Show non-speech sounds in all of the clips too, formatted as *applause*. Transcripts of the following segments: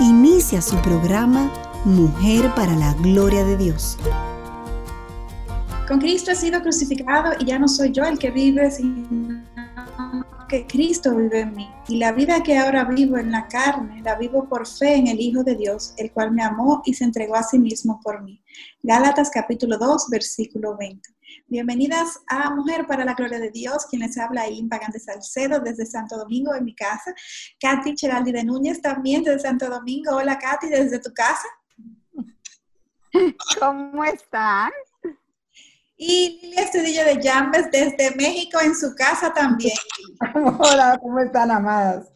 Inicia su programa Mujer para la Gloria de Dios. Con Cristo he sido crucificado y ya no soy yo el que vive, sino que Cristo vive en mí. Y la vida que ahora vivo en la carne, la vivo por fe en el Hijo de Dios, el cual me amó y se entregó a sí mismo por mí. Gálatas capítulo 2, versículo 20. Bienvenidas a Mujer para la Gloria de Dios, quien les habla ahí, Pagán de Salcedo, desde Santo Domingo, en mi casa. Katy Cheraldi de Núñez, también desde Santo Domingo. Hola, Katy, desde tu casa. *laughs* ¿Cómo están? Y Lilia Estudillo de Llambes desde México en su casa también. *laughs* Hola, ¿cómo están, amadas?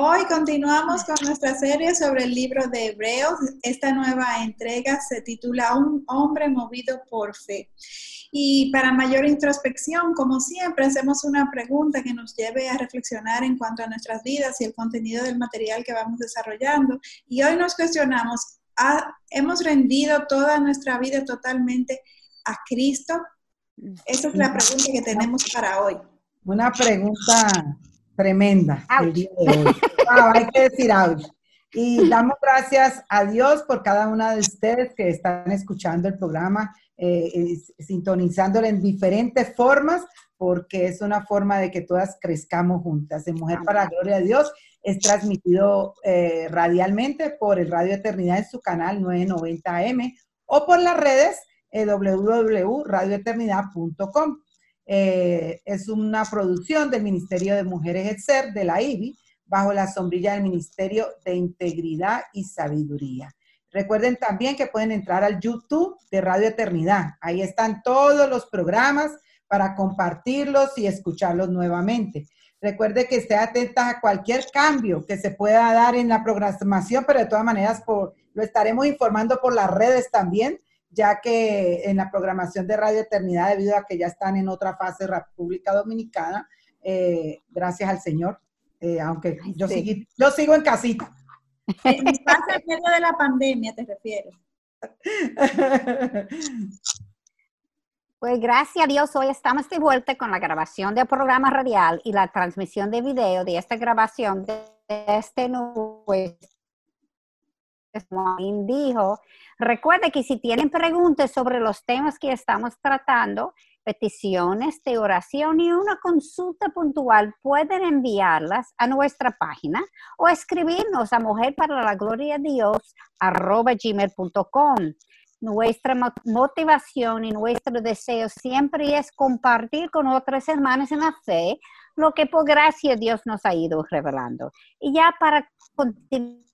Hoy continuamos con nuestra serie sobre el libro de Hebreos. Esta nueva entrega se titula Un hombre movido por fe. Y para mayor introspección, como siempre, hacemos una pregunta que nos lleve a reflexionar en cuanto a nuestras vidas y el contenido del material que vamos desarrollando. Y hoy nos cuestionamos, ¿hemos rendido toda nuestra vida totalmente a Cristo? Esa es la pregunta que tenemos para hoy. Una pregunta tremenda el día de hoy. hay que decir ouch. Y damos gracias a Dios por cada una de ustedes que están escuchando el programa, eh, sintonizándolo en diferentes formas, porque es una forma de que todas crezcamos juntas. En Mujer para la Gloria de Dios es transmitido eh, radialmente por el Radio Eternidad en su canal 990M o por las redes eh, www.radioeternidad.com. Eh, es una producción del Ministerio de Mujeres ETSER, de la IBI, bajo la sombrilla del Ministerio de Integridad y Sabiduría. Recuerden también que pueden entrar al YouTube de Radio Eternidad. Ahí están todos los programas para compartirlos y escucharlos nuevamente. Recuerde que esté atenta a cualquier cambio que se pueda dar en la programación, pero de todas maneras lo estaremos informando por las redes también ya que en la programación de Radio Eternidad, debido a que ya están en otra fase República Dominicana, eh, gracias al Señor, eh, aunque yo, yo sigo en casita. En medio de la pandemia, te refieres. *laughs* Pues gracias a Dios, hoy estamos de vuelta con la grabación del programa radial y la transmisión de video de esta grabación de este nuevo, como dijo, Recuerde que si tienen preguntas sobre los temas que estamos tratando, peticiones de oración y una consulta puntual, pueden enviarlas a nuestra página o escribirnos a mujer para la gloria de Dios gmail.com. Nuestra motivación y nuestro deseo siempre es compartir con otras hermanas en la fe lo que por gracia Dios nos ha ido revelando. Y ya para continuar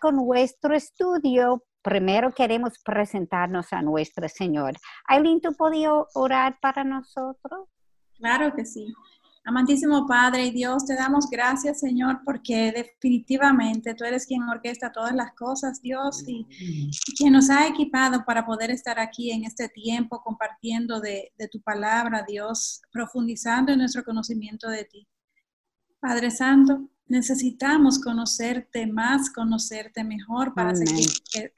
con nuestro estudio, primero queremos presentarnos a nuestro Señor. Aileen, ¿tú podías orar para nosotros? Claro que sí. Amantísimo Padre y Dios, te damos gracias, Señor, porque definitivamente tú eres quien orquesta todas las cosas, Dios, y, quien nos ha equipado para poder estar aquí en este tiempo compartiendo de, de tu palabra, Dios, profundizando en nuestro conocimiento de ti. Padre Santo, necesitamos conocerte más, conocerte mejor para seguir,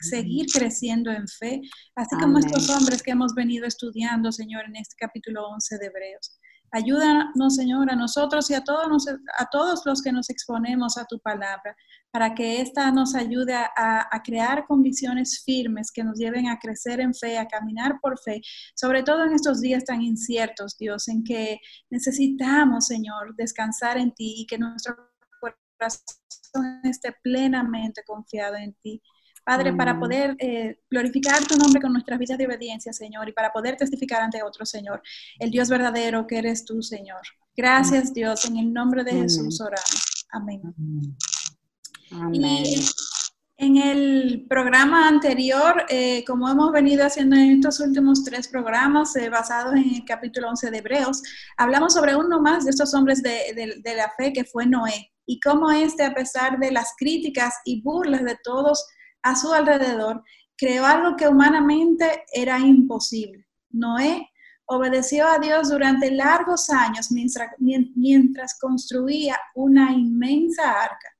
seguir, creciendo en fe, así como estos hombres que hemos venido estudiando, Señor, en este capítulo 11 de Hebreos. Ayúdanos, Señor, a nosotros y a todos, a todos los que nos exponemos a tu palabra, para que ésta nos ayude a, a, crear convicciones firmes que nos lleven a crecer en fe, a caminar por fe, sobre todo en estos días tan inciertos, Dios, en que necesitamos, Señor, descansar en ti y que nuestro corazón esté plenamente confiado en ti. Padre, para poder eh, glorificar tu nombre con nuestras vidas de obediencia, Señor, y para poder testificar ante otro, Señor, el Dios verdadero que eres tú, Señor. Gracias, Dios, en el nombre de Jesús oramos. Amén. Amén. En el programa anterior, eh, como hemos venido haciendo en estos últimos tres programas eh, basados en el capítulo 11 de Hebreos, hablamos sobre uno más de estos hombres de, la fe que fue Noé y cómo este, a pesar de las críticas y burlas de todos a su alrededor, creó algo que humanamente era imposible. Noé obedeció a Dios durante largos años mientras construía una inmensa arca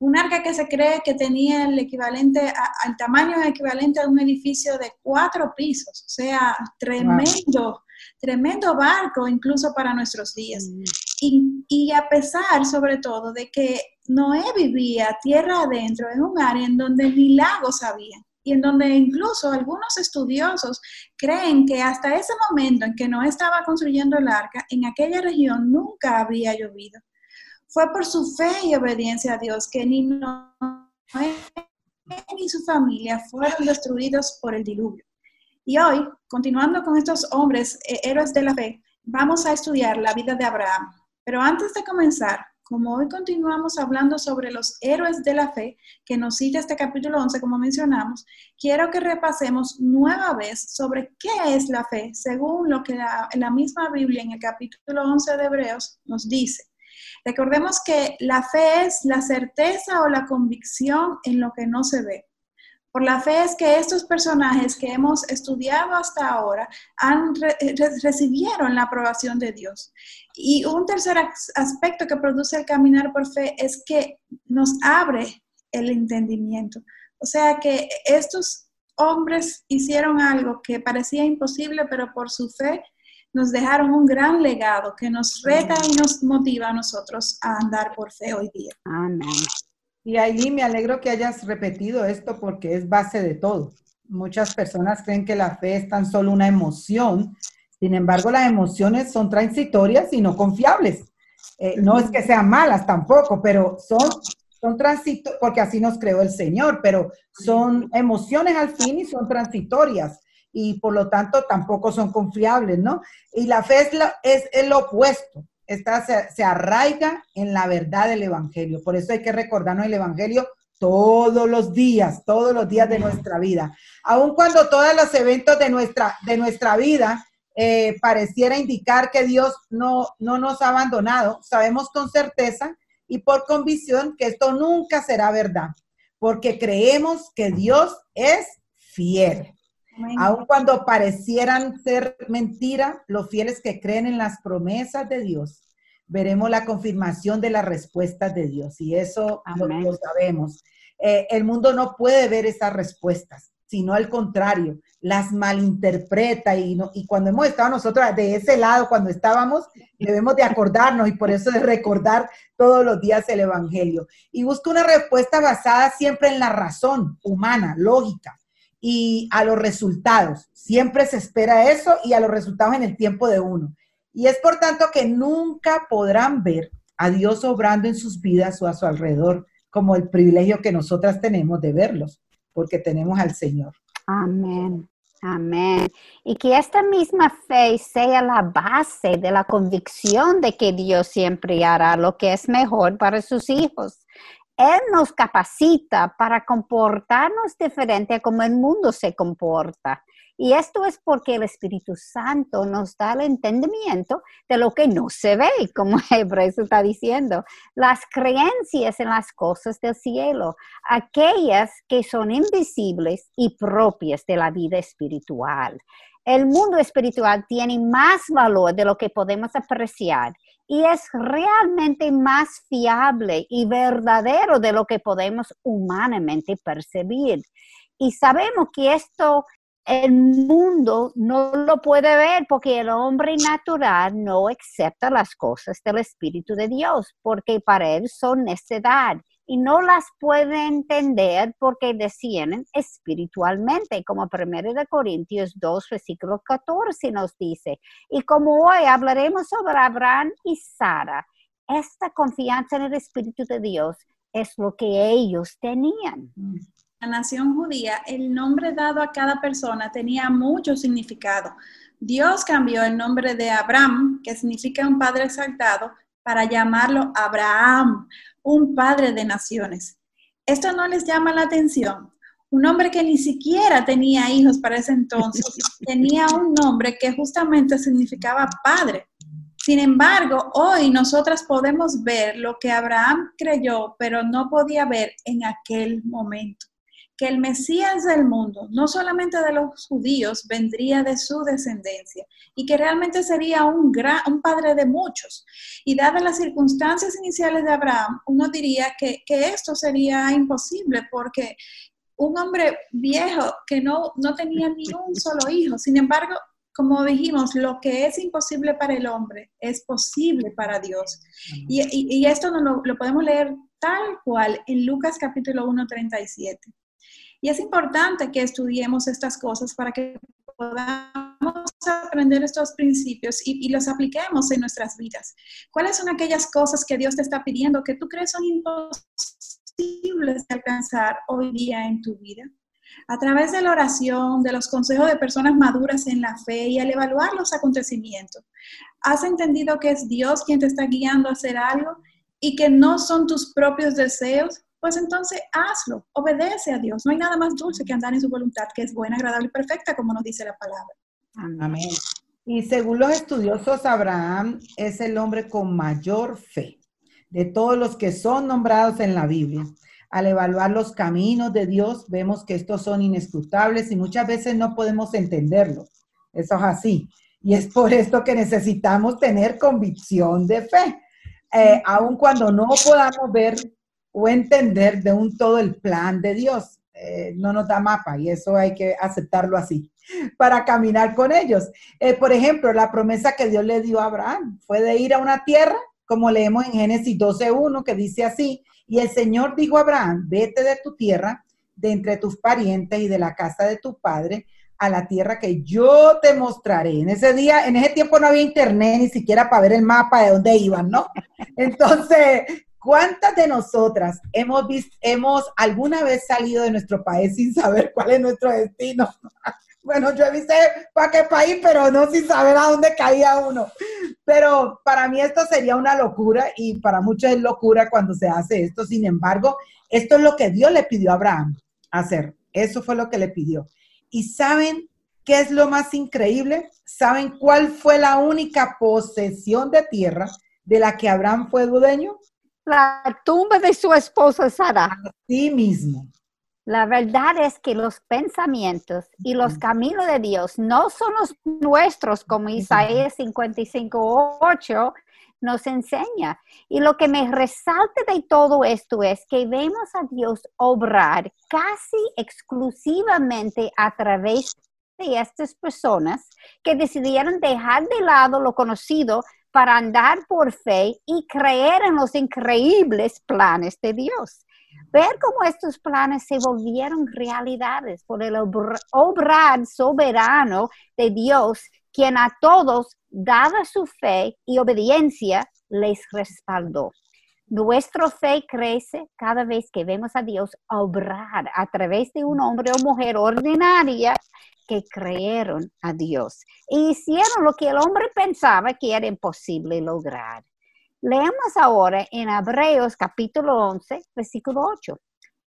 un arca que se cree que tenía el equivalente, al tamaño equivalente a un edificio de cuatro pisos, o sea, tremendo, tremendo barco incluso para nuestros días. Mm. Y, y, a pesar, sobre todo, de que Noé vivía tierra adentro, en un área en donde ni lagos había, y en donde incluso algunos estudiosos creen que hasta ese momento en que Noé estaba construyendo el arca, en aquella región nunca había llovido. Fue por su fe y obediencia a Dios que ni Noé ni su familia fueron destruidos por el diluvio. Y hoy, continuando con estos hombres eh, héroes de la fe, vamos a estudiar la vida de Abraham. Pero antes de comenzar, como hoy continuamos hablando sobre los héroes de la fe, que nos cita este capítulo 11, como mencionamos, quiero que repasemos nueva vez sobre qué es la fe, según lo que la, la misma Biblia en el capítulo 11 de Hebreos nos dice. Recordemos que la fe es la certeza o la convicción en lo que no se ve. Por la fe es que estos personajes que hemos estudiado hasta ahora han recibieron la aprobación de Dios. Y un tercer aspecto que produce el caminar por fe es que nos abre el entendimiento. O sea que estos hombres hicieron algo que parecía imposible, pero por su fe nos dejaron un gran legado que nos reta y nos motiva a nosotros a andar por fe hoy día. Amén. Y ahí me alegro que hayas repetido esto porque es base de todo. Muchas personas creen que la fe es tan solo una emoción, sin embargo las emociones son transitorias y no confiables. Eh, no es que sean malas tampoco, pero son, son transitorias, porque así nos creó el Señor, pero son emociones al fin y son transitorias y por lo tanto tampoco son confiables, ¿no? Y la fe es, es el opuesto, Esta se, arraiga en la verdad del Evangelio. Por eso hay que recordarnos el Evangelio todos los días, todos los días de nuestra vida. Aun cuando todos los eventos de nuestra, de nuestra vida eh, pareciera indicar que Dios no, no nos ha abandonado, sabemos con certeza y por convicción que esto nunca será verdad, porque creemos que Dios es fiel. Aun cuando parecieran ser mentira, los fieles que creen en las promesas de Dios, veremos la confirmación de las respuestas de Dios. Y eso lo, sabemos. Eh, el mundo no puede ver esas respuestas, sino al contrario, las malinterpreta. Y, y cuando hemos estado nosotros de ese lado, cuando estábamos, debemos de acordarnos y por eso de recordar todos los días el Evangelio. Y busca una respuesta basada siempre en la razón humana, lógica y a los resultados. Siempre se espera eso y a los resultados en el tiempo de uno. Y es por tanto que nunca podrán ver a Dios obrando en sus vidas o a su alrededor como el privilegio que nosotras tenemos de verlos, porque tenemos al Señor. Amén. Amén. Y que esta misma fe sea la base de la convicción de que Dios siempre hará lo que es mejor para sus hijos. Él nos capacita para comportarnos diferente a como el mundo se comporta. Y esto es porque el Espíritu Santo nos da el entendimiento de lo que no se ve, como *laughs* Hebreos está diciendo. Las creencias en las cosas del cielo, aquellas que son invisibles y propias de la vida espiritual. El mundo espiritual tiene más valor de lo que podemos apreciar y es realmente más fiable y verdadero de lo que podemos humanamente percibir. Y sabemos que esto el mundo no lo puede ver porque el hombre natural no acepta las cosas del Espíritu de Dios, porque para él son necedad y no las puede entender porque descienden espiritualmente, como 1 de Corintios 2, versículo 14 nos dice. Y como hoy hablaremos sobre Abraham y Sara, esta confianza en el Espíritu de Dios es lo que ellos tenían. La nación judía, el nombre dado a cada persona tenía mucho significado. Dios cambió el nombre de Abraham, que significa un padre exaltado, para llamarlo Abraham, un padre de naciones. Esto no les llama la atención. Un hombre que ni siquiera tenía hijos para ese entonces, *laughs* tenía un nombre que justamente significaba padre. Sin embargo, hoy nosotras podemos ver lo que Abraham creyó, pero no podía ver en aquel momento que el Mesías del mundo, no solamente de los judíos, vendría de su descendencia y que realmente sería un, gran, un padre de muchos. Y dadas las circunstancias iniciales de Abraham, uno diría que, esto sería imposible porque un hombre viejo que no, no tenía ni un solo hijo, sin embargo, como dijimos, lo que es imposible para el hombre es posible para Dios. Y, esto no lo, podemos leer tal cual en Lucas capítulo 1, 37. Y es importante que estudiemos estas cosas para que podamos aprender estos principios y, los apliquemos en nuestras vidas. ¿Cuáles son aquellas cosas que Dios te está pidiendo que tú crees son imposibles de alcanzar hoy día en tu vida? A través de la oración, de los consejos de personas maduras en la fe y al evaluar los acontecimientos, has entendido que es Dios quien te está guiando a hacer algo y que no son tus propios deseos pues entonces hazlo, obedece a Dios. No hay nada más dulce que andar en su voluntad, que es buena, agradable y perfecta, como nos dice la palabra. Amén. Y según los estudiosos, Abraham es el hombre con mayor fe de todos los que son nombrados en la Biblia. Al evaluar los caminos de Dios, vemos que estos son inescrutables y muchas veces no podemos entenderlo. Eso es así. Y es por esto que necesitamos tener convicción de fe. Eh, aun cuando no podamos ver o entender de un todo el plan de Dios. Eh, no nos da mapa y eso hay que aceptarlo así para caminar con ellos. Eh, por ejemplo, la promesa que Dios le dio a Abraham fue de ir a una tierra, como leemos en Génesis 12.1, que dice así, y el Señor dijo a Abraham, vete de tu tierra, de entre tus parientes y de la casa de tu padre, a la tierra que yo te mostraré. En ese día, en ese tiempo no había internet ni siquiera para ver el mapa de dónde iban, ¿no? *laughs* Entonces, ¿Cuántas de nosotras hemos visto, hemos alguna vez salido de nuestro país sin saber cuál es nuestro destino? *laughs* Bueno, yo he visto para qué país, pero no sin saber a dónde caía uno. Pero para mí esto sería una locura y para muchos es locura cuando se hace esto. Sin embargo, esto es lo que Dios le pidió a Abraham hacer. Eso fue lo que le pidió. ¿Y saben qué es lo más increíble? ¿Saben cuál fue la única posesión de tierra de la que Abraham fue dueño? La tumba de su esposa Sara. Sí mismo. La verdad es que los pensamientos y los caminos de Dios no son los nuestros, como Isaías 55.8 nos enseña. Y lo que me resalta de todo esto es que vemos a Dios obrar casi exclusivamente a través de estas personas que decidieron dejar de lado lo conocido para andar por fe y creer en los increíbles planes de Dios. Ver cómo estos planes se volvieron realidades por el obrar soberano de Dios, quien a todos, dada su fe y obediencia, les respaldó. Nuestra fe crece cada vez que vemos a Dios obrar a través de un hombre o mujer ordinaria que creyeron a Dios e hicieron lo que el hombre pensaba que era imposible lograr. Leemos ahora en Hebreos capítulo 11, versículo 8.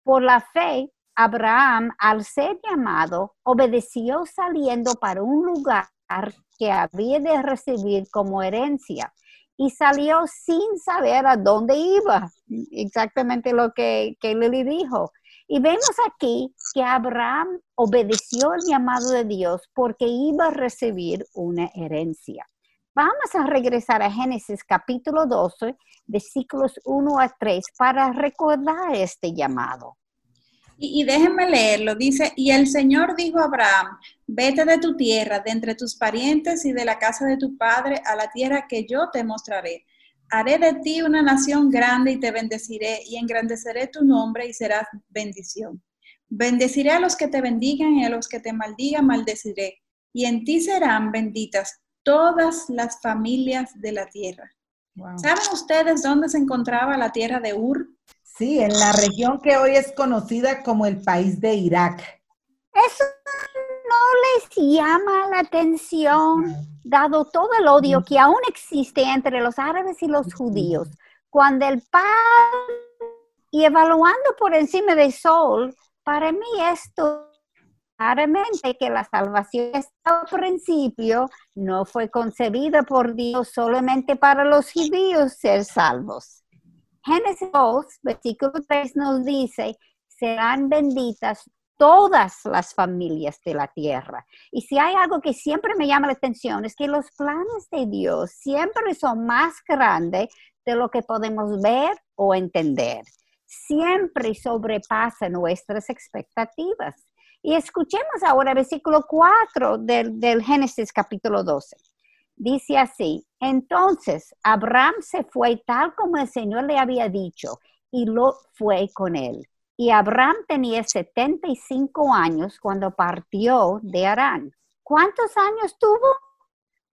Por la fe, Abraham, al ser llamado, obedeció saliendo para un lugar que había de recibir como herencia y salió sin saber a dónde iba. Exactamente lo que, que Lili dijo. Y vemos aquí que Abraham obedeció el llamado de Dios porque iba a recibir una herencia. Vamos a regresar a Génesis capítulo 12, versículos 1 a 3, para recordar este llamado. Y, y, déjenme leerlo. Dice, y el Señor dijo a Abraham, vete de tu tierra, de entre tus parientes y de la casa de tu padre, a la tierra que yo te mostraré haré de ti una nación grande y te bendeciré y engrandeceré tu nombre y serás bendición. Bendeciré a los que te bendigan y a los que te maldigan maldeciré. Y en ti serán benditas todas las familias de la tierra. ¿Saben ustedes dónde se encontraba la tierra de Ur? Sí, en la región que hoy es conocida como el país de Irak. Eso no les llama la atención, dado todo el odio que aún existe entre los árabes y los judíos, cuando el padre Y evaluando por encima del sol, para mí esto claramente que la salvación al principio no fue concebida por Dios solamente para los judíos ser salvos. Génesis 2, versículo 3 nos dice, serán benditas todas las familias de la tierra. Y si hay algo que siempre me llama la atención es que los planes de Dios siempre son más grandes de lo que podemos ver o entender. Siempre sobrepasan nuestras expectativas. Y escuchemos ahora el versículo 4 del, del Génesis capítulo 12. Dice así, entonces Abraham se fue tal como el Señor le había dicho y lo fue con él. Y Abraham tenía 75 años cuando partió de Arán. ¿Cuántos años tuvo?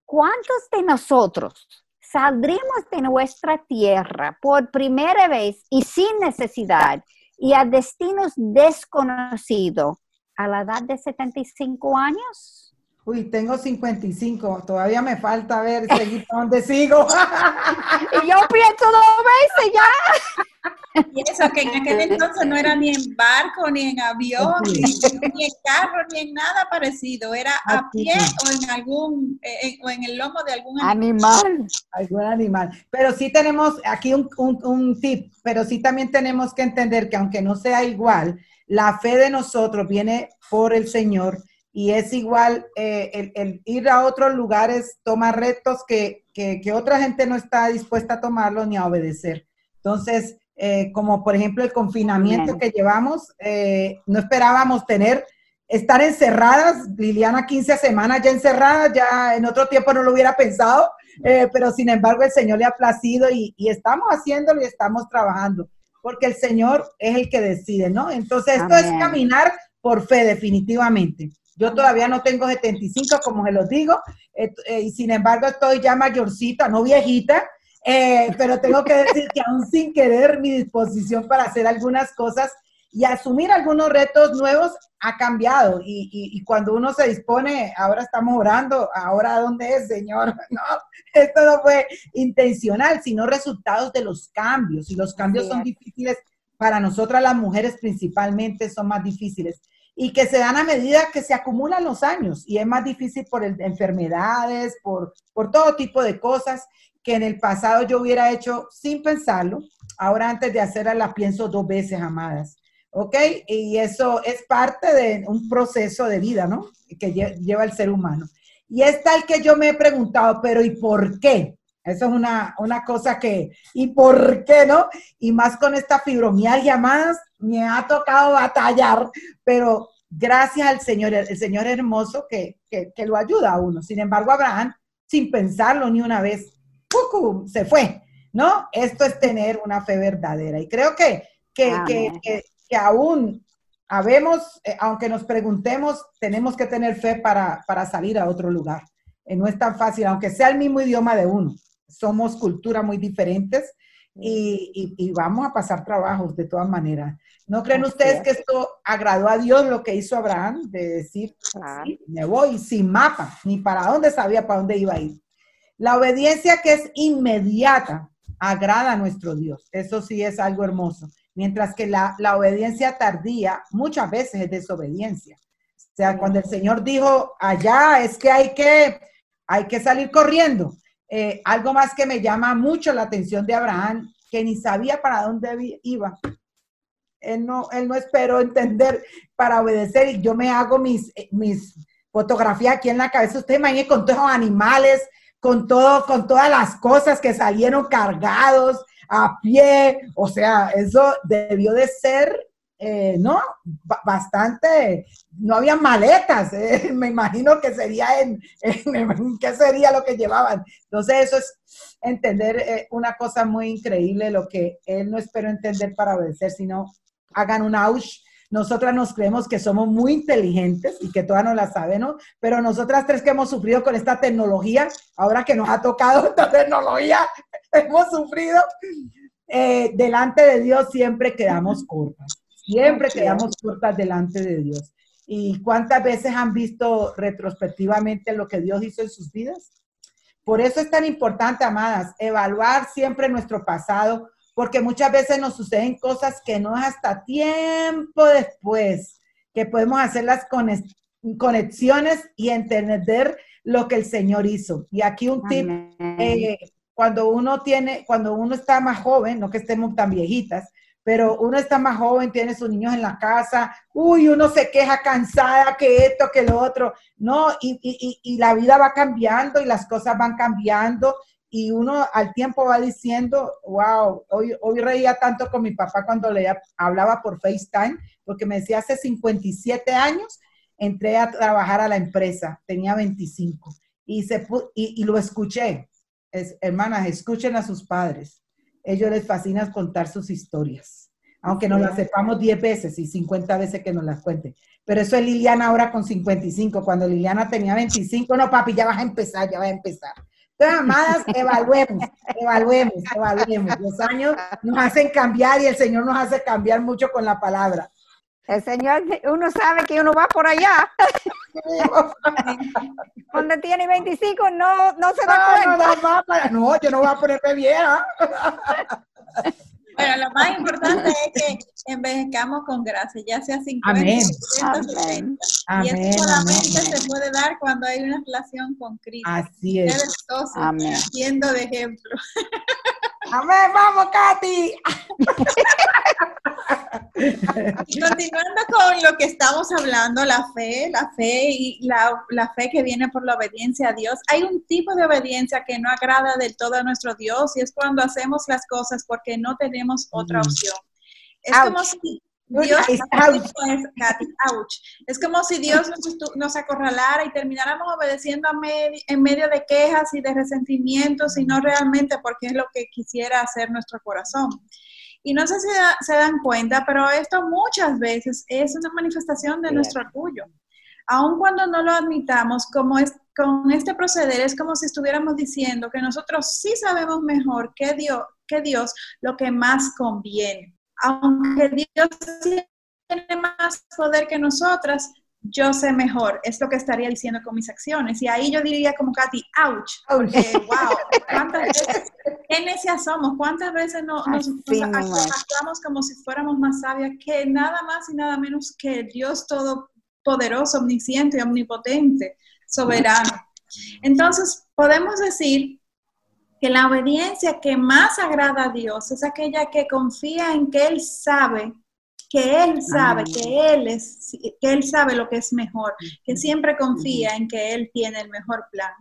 ¿Cuántos de nosotros saldremos de nuestra tierra por primera vez y sin necesidad y a destinos desconocidos a la edad de 75 años? Uy, tengo 55, todavía me falta ver, seguir dónde sigo. *laughs* y yo pienso dos veces ya. Y eso que en aquel entonces no era ni en barco, ni en avión, ni, en carro, ni en nada parecido. Era a pie o en algún, eh, o en el lomo de algún animal. Algún animal. Pero sí tenemos aquí un, un tip, pero sí también tenemos que entender que aunque no sea igual, la fe de nosotros viene por el Señor y es igual eh, el, ir a otros lugares toma retos que, otra gente no está dispuesta a tomarlo ni a obedecer. Entonces, eh, como por ejemplo el confinamiento que llevamos, eh, no esperábamos tener, estar encerradas, Liliana 15 semanas ya encerrada, ya en otro tiempo no lo hubiera pensado, pero sin embargo el Señor le ha placido y, y estamos haciéndolo y estamos trabajando porque el Señor es el que decide, ¿no? Entonces, esto es caminar por fe, definitivamente. Yo todavía no tengo 75, como se los digo, eh, eh, y sin embargo estoy ya mayorcita, no viejita, eh, pero tengo que decir que aún sin querer mi disposición para hacer algunas cosas y asumir algunos retos nuevos ha cambiado. Y, cuando uno se dispone, ahora estamos orando, ahora ¿dónde es, Señor? *laughs* No, esto no fue intencional, sino resultados de los cambios. Y los cambios son difíciles para nosotras las mujeres principalmente, son más difíciles. Y que se dan a medida que se acumulan los años. Y es más difícil por enfermedades, por, por todo tipo de cosas que en el pasado yo hubiera hecho sin pensarlo. Ahora antes de hacerla la pienso dos veces, amadas. ¿ok? Y eso es parte de un proceso de vida, ¿no? Que lleva el ser humano. Y es tal que yo me he preguntado, pero ¿y por qué? Eso es una, cosa que, ¿y por qué no? Y más con esta fibromialgia más, me ha tocado batallar, pero gracias al Señor, el Señor hermoso que, que, lo ayuda a uno. Sin embargo, Abraham, sin pensarlo ni una vez, se fue, ¿no? Esto es tener una fe verdadera. Y creo que, que, que, que aún habemos, eh, aunque nos preguntemos, tenemos que tener fe para, salir a otro lugar. Eh, no es tan fácil, aunque sea el mismo idioma de uno. Somos culturas muy diferentes y, vamos a pasar trabajos de todas maneras. ¿No creen ustedes que esto agradó a Dios lo que hizo Abraham de decir, me voy sin mapa, ni para dónde sabía para dónde iba a ir? La obediencia que es inmediata agrada a nuestro Dios. Eso sí es algo hermoso mientras que la, obediencia tardía muchas veces es desobediencia. O sea, cuando el Señor dijo, allá es que hay que, hay que salir corriendo. Eh, algo más que me llama mucho la atención de Abraham, que ni sabía para dónde iba. Él no, él no esperó entender para obedecer y yo me hago mis, eh, mis fotografías aquí en la cabeza. Usted imagínese con todos los animales, con todo, con todas las cosas que salieron cargados, a pie, o sea, eso debió de ser, eh, ¿no? bastante, no había maletas, eh, *laughs* me imagino que sería en, ¿qué sería lo que llevaban? Entonces eso es entender eh, una cosa muy increíble, lo que él no esperó entender para obedecer, sino hagan un ouch nosotras nos creemos que somos muy inteligentes y que todas nos la sabemos, pero nosotras tres que hemos sufrido con esta tecnología, ahora que nos ha tocado *laughs* esta tecnología, hemos sufrido, delante de Dios siempre quedamos cortas, siempre quedamos cortas delante de Dios. ¿Y cuántas veces han visto retrospectivamente lo que Dios hizo en sus vidas? Por eso es tan importante, amadas, evaluar siempre nuestro pasado porque muchas veces nos suceden cosas que no es hasta tiempo después que podemos hacer las conexiones y entender lo que el Señor hizo. Y aquí un tip, eh, cuando uno tiene, cuando uno está más joven, no que estemos tan viejitas, pero uno está más joven, tiene sus niños en la casa, uy, uno se queja cansada que esto, que lo otro, no, y, y, y la vida va cambiando y las cosas van cambiando y uno al tiempo va diciendo, wow, hoy, hoy reía tanto con mi papá cuando le hablaba por FaceTime, porque me decía, hace 57 años entré a trabajar a la empresa, tenía 25, y, se, y, lo escuché. Es, hermanas, escuchen a sus padres. Ellos les fascina contar sus historias, aunque no las sepamos 10 veces y 50 veces que nos las cuenten. Pero eso es Liliana ahora con 55. Cuando Liliana tenía 25, no, papi, ya vas a empezar, ya vas a empezar. Entonces, amadas, evaluemos, evaluemos, evaluemos. Los años nos hacen cambiar y el Señor nos hace cambiar mucho con la palabra. El Señor, uno sabe que uno va por allá. *laughs* Cuando tiene 25 no, no se da cuenta. No, no, yo no voy a ponerme vieja. Bueno, lo más importante es que envejezcamos con gracia, ya sea 50, amén. 60, Y eso solamente se puede dar cuando hay una relación con Cristo. Así es. amén. siendo de ejemplo. *laughs* Amén, vamos, Katy. *laughs* continuando con lo que estamos hablando, la fe, la fe y la, la, fe que viene por la obediencia a Dios, hay un tipo de obediencia que no agrada del todo a nuestro Dios y es cuando hacemos las cosas porque no tenemos otra mm. opción. Es como si Dios, es como si Dios nos, acorralara y termináramos obedeciendo en medio de quejas y de resentimientos y no realmente porque es lo que quisiera hacer nuestro corazón. Y no sé si se dan cuenta, pero esto muchas veces es una manifestación de nuestro orgullo. Aun cuando no lo admitamos, como es, con este proceder es como si estuviéramos diciendo que nosotros sí sabemos mejor que Dios, que Dios lo que más conviene. Aunque Dios tiene más poder que nosotras, yo sé mejor, es lo que estaría diciendo con mis acciones. Y ahí yo diría como Katy, ouch, porque wow, ¿cuántas veces, qué necias somos? ¿Cuántas veces nos, actuamos como si fuéramos más sabias que nada más y nada menos que Dios todopoderoso, omnisciente, y omnipotente, soberano? Entonces, podemos decir que la obediencia que más agrada a Dios es aquella que confía en que Él sabe que él sabe, que él es, que él sabe lo que es mejor, que siempre confía en que él tiene el mejor plan.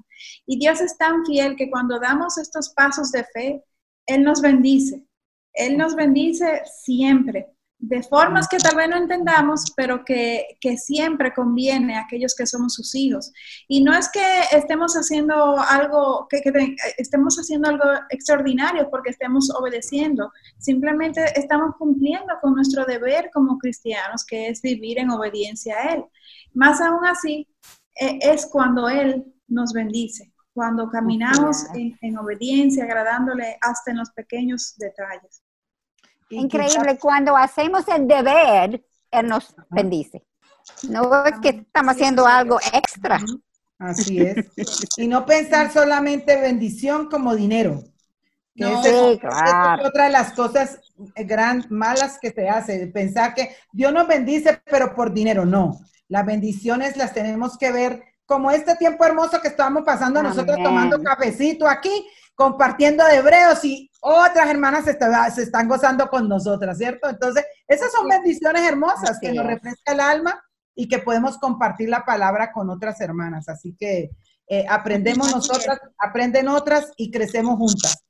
Y Dios es tan fiel que cuando damos estos pasos de fe, él nos bendice. Él nos bendice siempre de formas que tal vez no entendamos, pero que, siempre conviene a aquellos que somos sus hijos. Y no es que estemos haciendo algo, que, estemos haciendo algo extraordinario porque estemos obedeciendo, simplemente estamos cumpliendo con nuestro deber como cristianos, que es vivir en obediencia a Él. Más aún así, e, es cuando Él nos bendice, cuando caminamos en, en obediencia, agradándole hasta en los pequeños detalles. Increíble, cuando hacemos el deber, Él nos bendice. No es que estamos haciendo algo extra. Así es. Y no pensar solamente bendición como dinero. no, es, claro. otra de las cosas gran, malas que se hace, pensar que Dios nos bendice, pero por dinero. No, las bendiciones las tenemos que ver como este tiempo hermoso que estamos pasando nosotros tomando cafecito aquí, compartiendo de hebreos y otras hermanas se, se, están gozando con nosotras, ¿cierto? Entonces, esas son bendiciones hermosas que nos refresca el alma y que podemos compartir la palabra con otras hermanas. Así que eh, aprendemos nosotras, aprenden otras y crecemos juntas.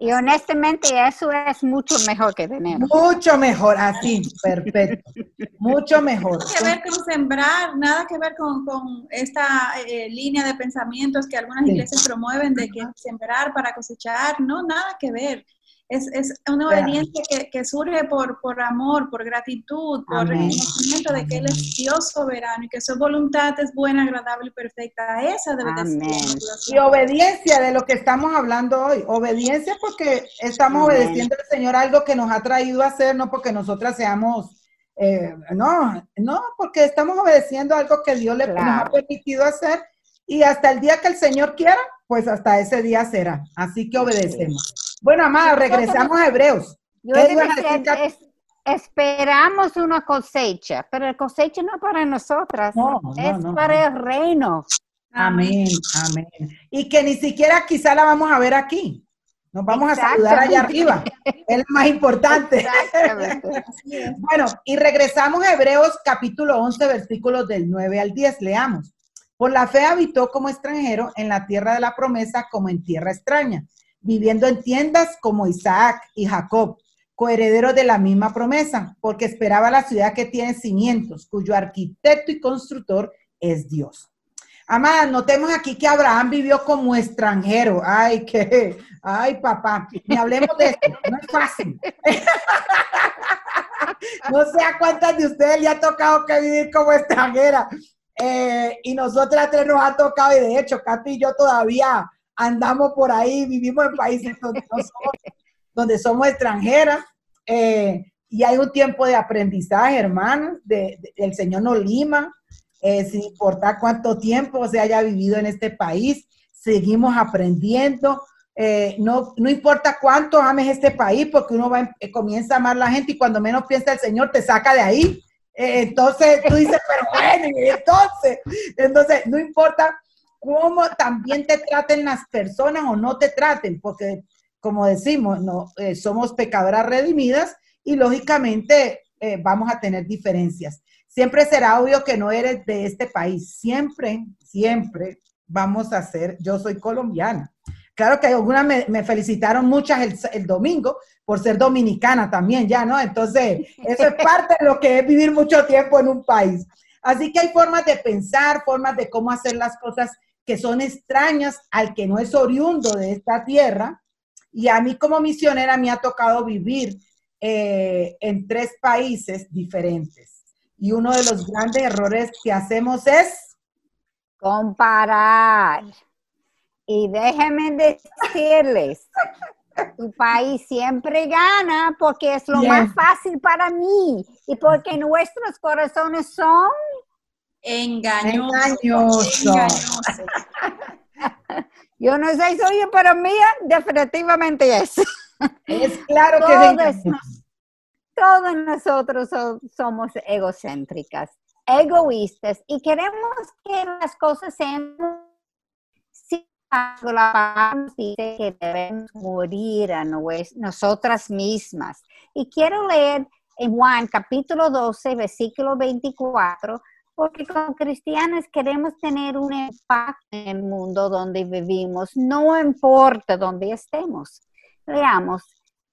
Y honestamente eso es mucho mejor que tener. Mucho mejor, así, perfecto. Mucho mejor. Nada que ver con sembrar, nada que ver con, con esta eh, línea de pensamientos que algunas iglesias promueven de que sembrar para cosechar, no, nada que ver. Es, es una obediencia que, que, surge por, por amor, por gratitud, por reconocimiento de que Él es Dios soberano y que su voluntad es buena, agradable y perfecta. Esa debe ser. Y obediencia de lo que estamos hablando hoy. Obediencia porque estamos obedeciendo al Señor algo que nos ha traído a hacer, no porque nosotras seamos, eh, no, no, porque estamos obedeciendo algo que Dios le, nos ha permitido hacer y hasta el día que el Señor quiera, pues hasta ese día será. Así que obedecemos. Bueno, amada, regresamos a Hebreos. Yo esperamos una cosecha, pero la cosecha no para nosotras, es para el reino. Amén, amén. Y que ni siquiera quizá la vamos a ver aquí. Nos vamos a saludar allá arriba. Es lo más importante. *laughs* bueno, y regresamos a Hebreos capítulo 11, versículos del 9 al 10. Leamos. Por la fe habitó como extranjero en la tierra de la promesa como en tierra extraña, viviendo en tiendas como Isaac y Jacob, coherederos de la misma promesa, porque esperaba la ciudad que tiene cimientos, cuyo arquitecto y constructor es Dios. Amada, notemos aquí que Abraham vivió como extranjero. Ay, qué, ay, papá, ni hablemos de esto, no es fácil. *laughs* no sé a cuántas de ustedes le ha tocado que vivir como extranjera. Eh, y nosotras tres nos ha tocado, y de hecho, Katy y yo todavía andamos por ahí, vivimos en países donde, somos, extranjeras. Eh, y hay un tiempo de aprendizaje, hermanos, de, el Señor nos lima, eh, sin importar cuánto tiempo se haya vivido en este país, seguimos aprendiendo. Eh, no, no importa cuánto ames este país, porque uno va, eh, comienza a amar a la gente y cuando menos piensa el Señor te saca de ahí. entonces tú dices, pero bueno, entonces, entonces no importa cómo también te traten las personas o no te traten, porque como decimos, no, somos pecadoras redimidas y lógicamente vamos a tener diferencias. Siempre será obvio que no eres de este país. Siempre, siempre vamos a ser, yo soy colombiana. Claro que algunas me, felicitaron muchas el, domingo por ser dominicana también ya, ¿no? Entonces, eso es parte de lo que es vivir mucho tiempo en un país. Así que hay formas de pensar, formas de cómo hacer las cosas que son extrañas al que no es oriundo de esta tierra. Y a mí como misionera me ha tocado vivir eh, en tres países diferentes. Y uno de los grandes errores que hacemos es comparar. Y déjenme decirles, tu país siempre gana porque es lo más fácil para mí y porque nuestros corazones son engañosos. Yo no sé, soy para mí definitivamente es. Es claro que es todos nosotros somos egocéntricas, egoístas y queremos que las cosas sean la dice que debemos morir a nosotras mismas. Y quiero leer en Juan capítulo 12, versículo 24, porque como cristianos queremos tener un impacto en el mundo donde vivimos, no importa dónde estemos. Leamos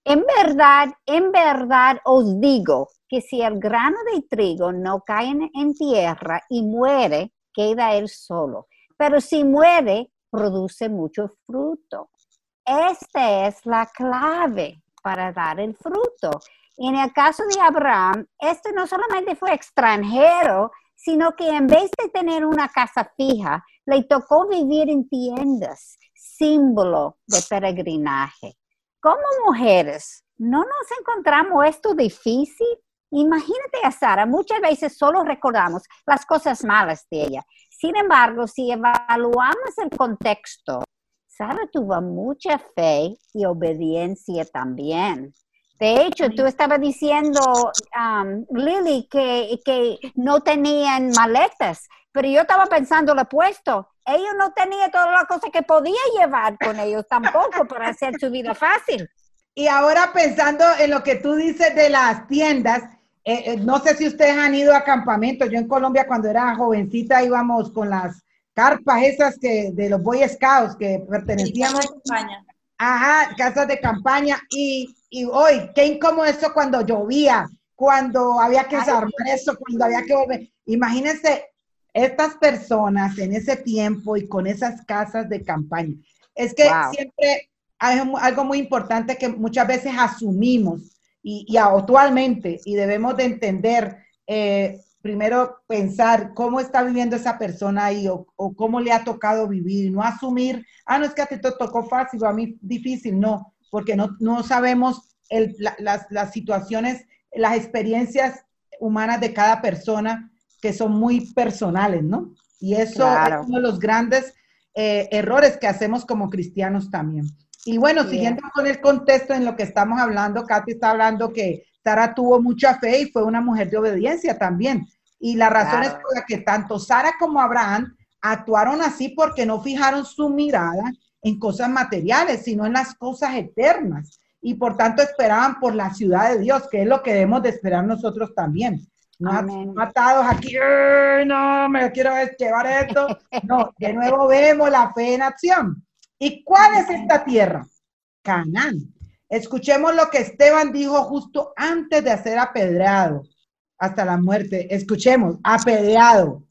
en verdad, en verdad os digo que si el grano de trigo no cae en, tierra y muere, queda él solo. Pero si muere, produce mucho fruto. Esta es la clave para dar el fruto. En el caso de Abraham, este no solamente fue extranjero, sino que en vez de tener una casa fija, le tocó vivir en tiendas, símbolo de peregrinaje como mujeres, ¿no nos encontramos esto difícil? Imagínate a Sara, muchas veces solo recordamos las cosas malas de ella. Sin embargo, si evaluamos el contexto, Sara tuvo mucha fe y obediencia también. De hecho, tú estabas diciendo, um, Lily, que, que no tenían maletas, pero yo estaba pensando lo opuesto. Ellos no tenían todas las cosas que podía llevar con ellos tampoco para hacer su vida fácil. Y ahora pensando en lo que tú dices de las tiendas, eh, eh, no sé si ustedes han ido a campamentos. Yo en Colombia cuando era jovencita íbamos con las carpas esas que de los Boy Scouts que pertenecíamos. Ajá, casas de campaña. Y, y hoy, qué incómodo eso cuando llovía, cuando había que desarmar eso, cuando había que volver. Imagínense estas personas en ese tiempo y con esas casas de campaña. Es que siempre hay algo muy importante que muchas veces asumimos y, actualmente y debemos de entender, eh, primero pensar cómo está viviendo esa persona ahí o, cómo le ha tocado vivir, no asumir, ah, no es que a ti te tocó fácil o a mí difícil, no, porque no, no sabemos las, las situaciones, las experiencias humanas de cada persona que son muy personales, ¿no? Y eso es uno de los grandes eh, errores que hacemos como cristianos también. Y bueno, siguiendo con el contexto en lo que estamos hablando, Katy está hablando que Sara tuvo mucha fe y fue una mujer de obediencia también. Y la razón es por la que tanto Sara como Abraham actuaron así porque no fijaron su mirada en cosas materiales, sino en las cosas eternas. Y por tanto esperaban por la ciudad de Dios, que es lo que debemos de esperar nosotros también. No matados aquí, no, me quiero llevar esto. *laughs* No, de nuevo vemos la fe en acción. ¿Y cuál es esta tierra? Canaán. Escuchemos lo que Esteban dijo justo antes de ser apedreado hasta la muerte. Escuchemos, apedreado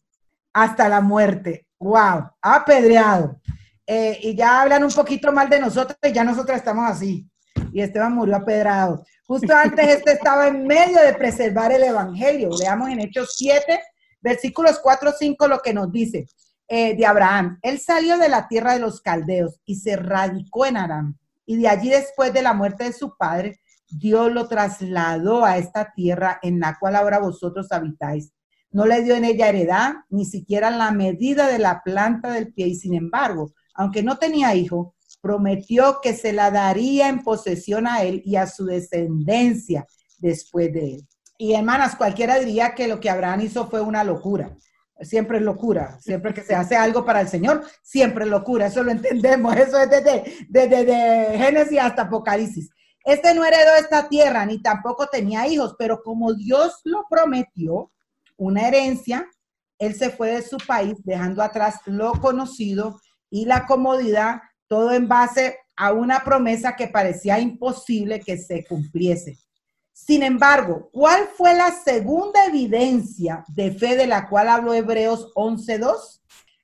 hasta la muerte. Wow, apedreado. Eh, y ya hablan un poquito mal de nosotros y ya nosotros estamos así. Y Esteban murió apedrado. Justo *laughs* antes este estaba en medio de preservar el Evangelio. Leamos en Hechos 7, versículos 4 o 5 lo que nos dice eh, de Abraham. Él salió de la tierra de los caldeos y se radicó en Aram. Y de allí después de la muerte de su padre, Dios lo trasladó a esta tierra en la cual ahora vosotros habitáis. No le dio en ella heredad, ni siquiera la medida de la planta del pie, y sin embargo, aunque no tenía hijo, prometió que se la daría en posesión a él y a su descendencia después de él. Y hermanas, cualquiera diría que lo que Abraham hizo fue una locura. Siempre es locura, siempre que se hace algo para el Señor, siempre es locura, eso lo entendemos, eso es desde, desde, Génesis hasta Apocalipsis. Este no heredó esta tierra, ni tampoco tenía hijos, pero como Dios lo prometió, una herencia, él se fue de su país, dejando atrás lo conocido y la comodidad, todo en base a una promesa que parecía imposible que se cumpliese. Sin embargo, ¿cuál fue la segunda evidencia de fe de la cual habló Hebreos 11.2?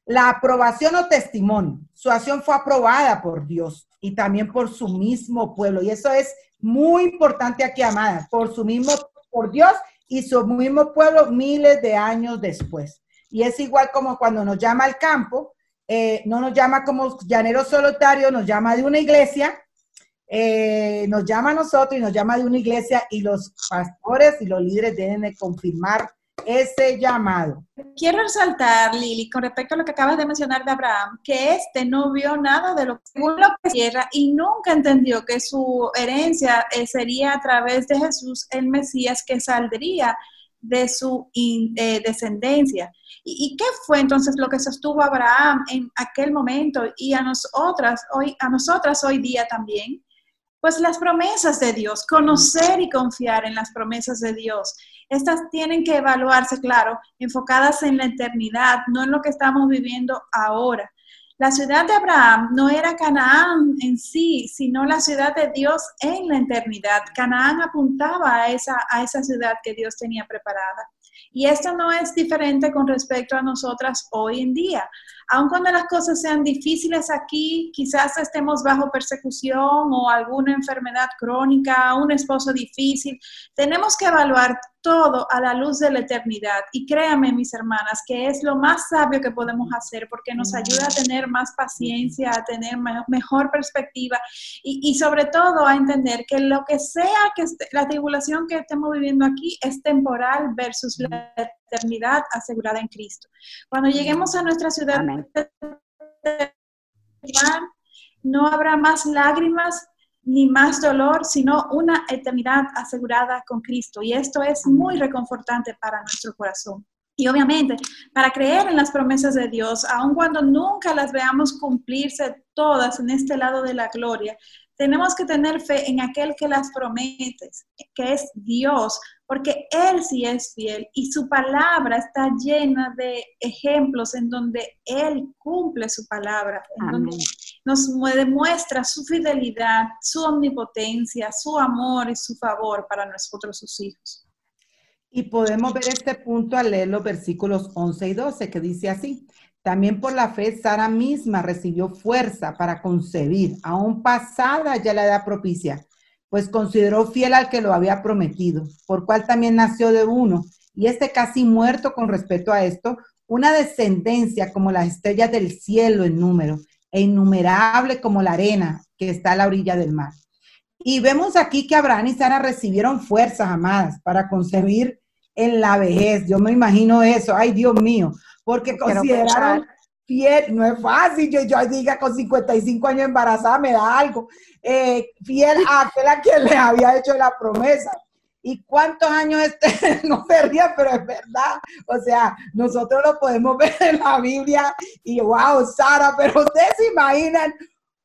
La aprobación o testimonio. Su acción fue aprobada por Dios y también por su mismo pueblo. Y eso es muy importante aquí, amada, por su mismo, por Dios y su mismo pueblo miles de años después. Y es igual como cuando nos llama al campo, eh, no nos llama como llanero solitario, nos llama de una iglesia, eh, nos llama a nosotros y nos llama de una iglesia y los pastores y los líderes deben de confirmar ese llamado. Quiero resaltar, Lili, con respecto a lo que acabas de mencionar de Abraham, que este no vio nada de lo que según lo que tierra y nunca entendió que su herencia eh, sería a través de Jesús, el Mesías, que saldría de su descendencia. ¿Y, qué fue entonces lo que sostuvo Abraham en aquel momento y a nosotras hoy, a nosotras hoy día también? Pues las promesas de Dios, conocer y confiar en las promesas de Dios. Estas tienen que evaluarse, claro, enfocadas en la eternidad, no en lo que estamos viviendo ahora. La ciudad de Abraham no era Canaán en sí, sino la ciudad de Dios en la eternidad. Canaán apuntaba a esa, a esa ciudad que Dios tenía preparada. Y esto no es diferente con respecto a nosotras hoy en día. Aun cuando las cosas sean difíciles aquí, quizás estemos bajo persecución o alguna enfermedad crónica, un esposo difícil, tenemos que evaluar todo a la luz de la eternidad. Y créanme, mis hermanas, que es lo más sabio que podemos hacer porque nos ayuda a tener más paciencia, a tener mejor perspectiva y, sobre todo a entender que lo que sea que la tribulación que estemos viviendo aquí es temporal versus la eternidad asegurada en Cristo. Cuando lleguemos a nuestra ciudad, no habrá más lágrimas, ni más dolor, sino una eternidad asegurada con Cristo. Y esto es muy reconfortante para nuestro corazón. Y obviamente, para creer en las promesas de Dios, aun cuando nunca las veamos cumplirse todas en este lado de la gloria, tenemos que tener fe en aquel que las promete, que es Dios, porque Él sí es fiel y su palabra está llena de ejemplos en donde Él cumple su palabra, en donde nos demuestra su fidelidad, su omnipotencia, su amor y su favor para nosotros sus hijos. Y podemos ver este punto al leer los versículos 11 y 12 que dice así. También por la fe, Sara misma recibió fuerza para concebir, aún pasada ya la edad propicia, pues consideró fiel al que lo había prometido, por cual también nació de uno, y este casi muerto con respecto a esto, una descendencia como las estrellas del cielo en número, e innumerable como la arena que está a la orilla del mar. Y vemos aquí que Abraham y Sara recibieron fuerzas, amadas, para concebir en la vejez. Yo me imagino eso, ay Dios mío, porque consideraron fiel, no es fácil, yo, yo diga con 55 años embarazada me da algo, eh, fiel a aquel a quien le había hecho la promesa. ¿Y cuántos años este? *laughs* no se ría, pero es verdad. O sea, nosotros lo podemos ver en la Biblia y wow, Sara, pero ustedes se imaginan,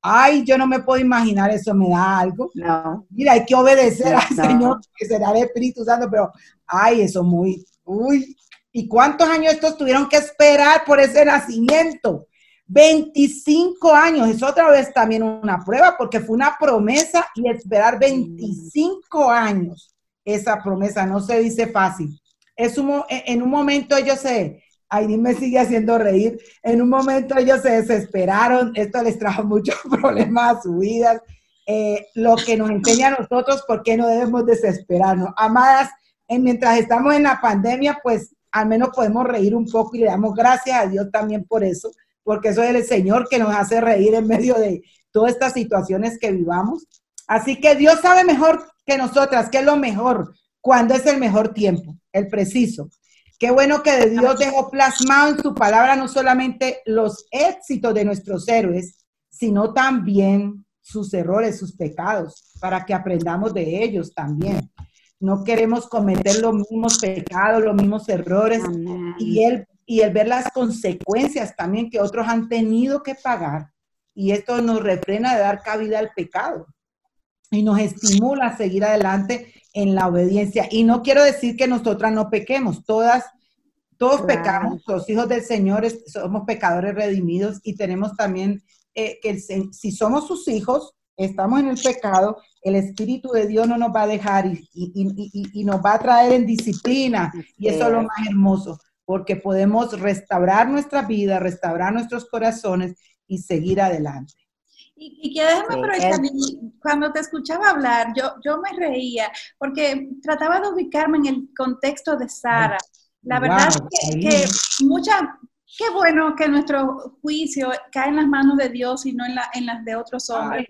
ay, yo no me puedo imaginar eso, me da algo. No. Mira, hay que obedecer al Señor, que será el Espíritu Santo, pero ay, eso muy, uy. ¿Y cuántos años estos tuvieron que esperar por ese nacimiento? 25 años, es otra vez también una prueba porque fue una promesa y esperar 25 años esa promesa, no se dice fácil. Es en un momento ellos se, Aileen me sigue haciendo reír, en un momento ellos se desesperaron, esto les trajo muchos *laughs* problemas a su vida, eh, lo que nos enseña a nosotros por qué no debemos desesperarnos. Amadas, mientras estamos en la pandemia, pues al menos podemos reír un poco y le damos gracias a Dios también por eso, porque eso es el Señor que nos hace reír en medio de todas estas situaciones que vivamos. Así que Dios sabe mejor que nosotras qué es lo mejor, cuando es el mejor tiempo, el preciso. Qué bueno que Dios dejó plasmado en su palabra no solamente los éxitos de nuestros héroes, sino también sus errores, sus pecados, para que aprendamos de ellos también. No queremos cometer los mismos pecados, los mismos errores y él y el ver las consecuencias también que otros han tenido que pagar. Y esto nos refrena de dar cabida al pecado y nos estimula a seguir adelante en la obediencia. Y no quiero decir que nosotras no pequemos, todas, todos pecamos, los hijos del Señor somos pecadores redimidos y tenemos también eh, que si somos sus hijos, estamos en el pecado, el Espíritu de Dios no nos va a dejar y, y nos va a traer en disciplina. Y eso es lo más hermoso porque podemos restaurar nuestra vida, restaurar nuestros corazones y seguir adelante. Y, y que déjame aprovechar, cuando te escuchaba hablar, yo, yo me reía, porque trataba de ubicarme en el contexto de Sara. La verdad es que, que muchas Qué bueno que nuestro juicio cae en las manos de Dios y no en, la, en las de otros hombres.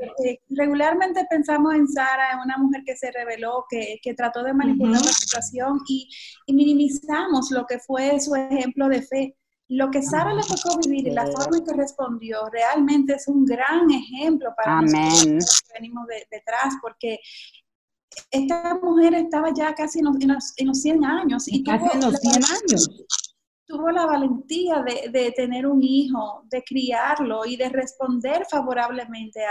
regularmente pensamos en Sara, en una mujer que se rebeló, que, que trató de manipular la situación y, y, minimizamos lo que fue su ejemplo de fe. Lo que Sara le tocó vivir y la forma en que respondió realmente es un gran ejemplo para nosotros que venimos detrás, porque esta mujer estaba ya casi en los, en los, 100 años. Y casi en los 100 años tuvo la valentía de, tener un hijo, de criarlo y de responder favorablemente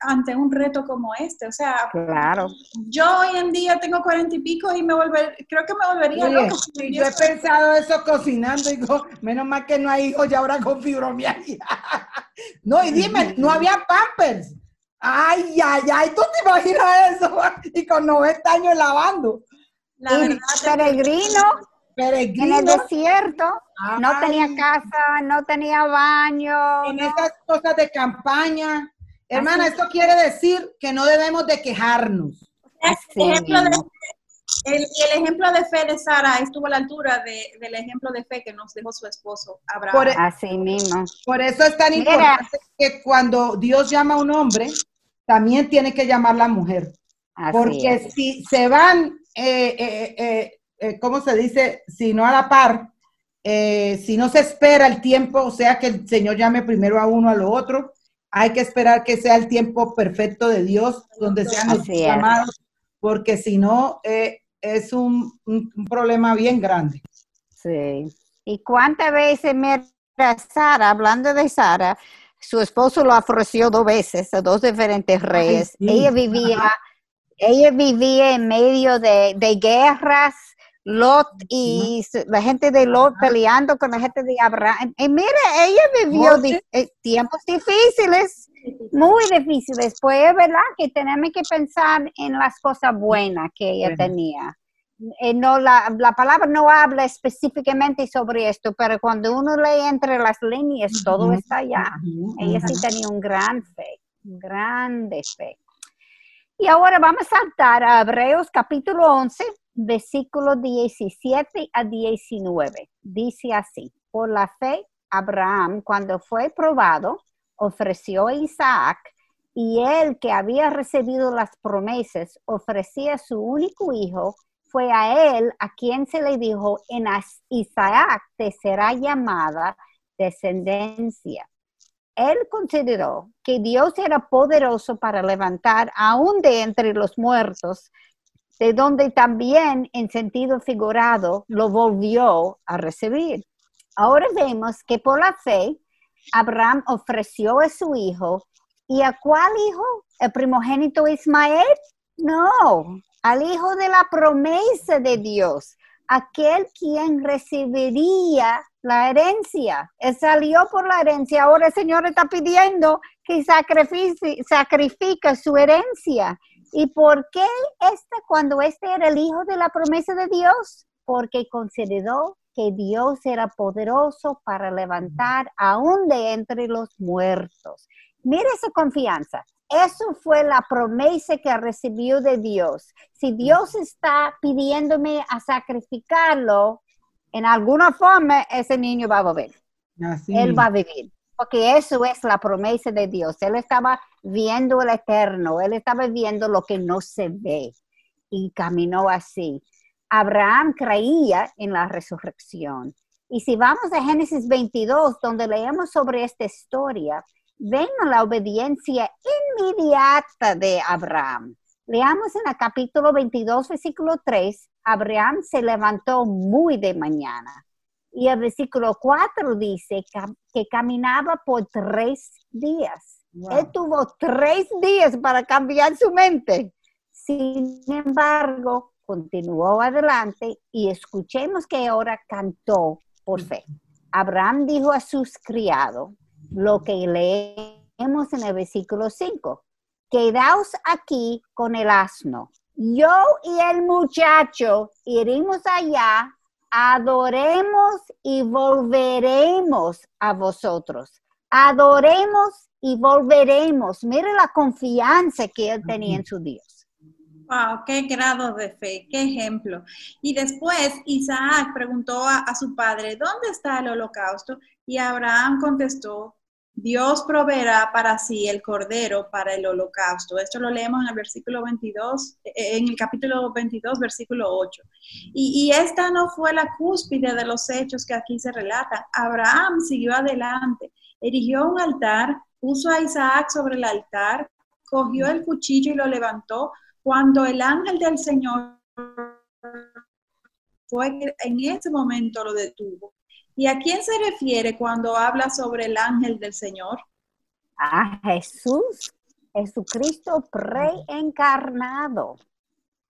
ante, un reto como este. O sea, claro. yo hoy en día tengo cuarenta y pico y me volver, creo que me volvería loco. yo he pensado eso cocinando y digo, menos mal que no hay hijos ya ahora con fibromialgia. *laughs* no, y dime, no había pampers. Ay, ay, ay, tú te imaginas eso *laughs* y con 90 años lavando. La verdad, peregrino Peregrino. En el desierto, no tenía casa, no tenía baño. En esas cosas de campaña. Hermana, esto quiere decir que no debemos de quejarnos. el, ejemplo de, el, ejemplo de fe de Sara estuvo a la altura del ejemplo de fe que nos dejó su esposo Abraham. Por, e- Así mismo. Por eso es tan importante que cuando Dios llama a un hombre, también tiene que llamar a la mujer. Porque si se van eh, eh, eh, eh, ¿cómo se dice? Si no a la par, eh, si no se espera el tiempo, o sea que el Señor llame primero a uno a lo otro, hay que esperar que sea el tiempo perfecto de Dios, donde sean los llamados, porque si no, eh, es un, problema bien grande. Sí. ¿Y cuántas veces, mira, Sara, hablando de Sara, su esposo lo ofreció dos veces a dos diferentes reyes. Ella vivía, ella vivía en medio de, de guerras, Lot y la gente de Lot peleando con la gente de Abraham. Y mira, ella vivió eh, tiempos difíciles, muy difíciles. Pues es verdad que tenemos que pensar en las cosas buenas que ella tenía. Eh, no, la, la, palabra no habla específicamente sobre esto, pero cuando uno lee entre las líneas, todo está allá. Ella sí tenía un gran fe, un grande fe. Y ahora vamos a saltar a Hebreos capítulo 11, versículo 17 a 19. Dice así, por la fe, Abraham, cuando fue probado, ofreció a Isaac y él que había recibido las promesas ofrecía su único hijo, fue a él a quien se le dijo, en Isaac te será llamada descendencia. Él consideró que Dios era poderoso para levantar aún de entre los muertos, de donde también en sentido figurado lo volvió a recibir. Ahora vemos que por la fe, Abraham ofreció a su hijo. ¿Y a cuál hijo? ¿El primogénito Ismael? No, al hijo de la promesa de Dios, aquel quien recibiría la herencia. Él salió por la herencia. Ahora el Señor está pidiendo que sacrifique, su herencia. ¿Y por qué este cuando este era el hijo de la promesa de Dios? Porque consideró que Dios era poderoso para levantar aún de entre los muertos. Mire esa confianza. Eso fue la promesa que recibió de Dios. Si Dios está pidiéndome a sacrificarlo, en alguna forma ese niño va a volver. Él va a vivir. Porque eso es la promesa de Dios. Él estaba viendo el eterno. Él estaba viendo lo que no se ve. Y caminó así. Abraham creía en la resurrección. Y si vamos a Génesis 22, donde leemos sobre esta historia, vemos la obediencia inmediata de Abraham. Leamos en el capítulo 22, versículo 3, Abraham se levantó muy de mañana. Y el versículo 4 dice que, caminaba por tres días. Él tuvo tres días para cambiar su mente. Sin embargo, continuó adelante y escuchemos que ahora cantó por fe. Abraham dijo a sus criados lo que leemos en el versículo 5. Quedaos aquí con el asno. Yo y el muchacho iremos allá, adoremos y volveremos a vosotros. Adoremos y volveremos. Mire la confianza que él tenía en su Dios. Wow, qué grado de fe, qué ejemplo. Y después Isaac preguntó a, su padre, ¿dónde está el holocausto? Y Abraham contestó, Dios proveerá para sí el cordero para el holocausto. Esto lo leemos en el versículo 22, eh, en el capítulo 22, versículo 8. Y, y, esta no fue la cúspide de los hechos que aquí se relata. Abraham siguió adelante, erigió un altar, puso a Isaac sobre el altar, cogió el cuchillo y lo levantó, cuando el ángel del Señor fue en ese momento lo detuvo. ¿Y a quién se refiere cuando habla sobre el ángel del Señor? A Jesús, Jesucristo preencarnado.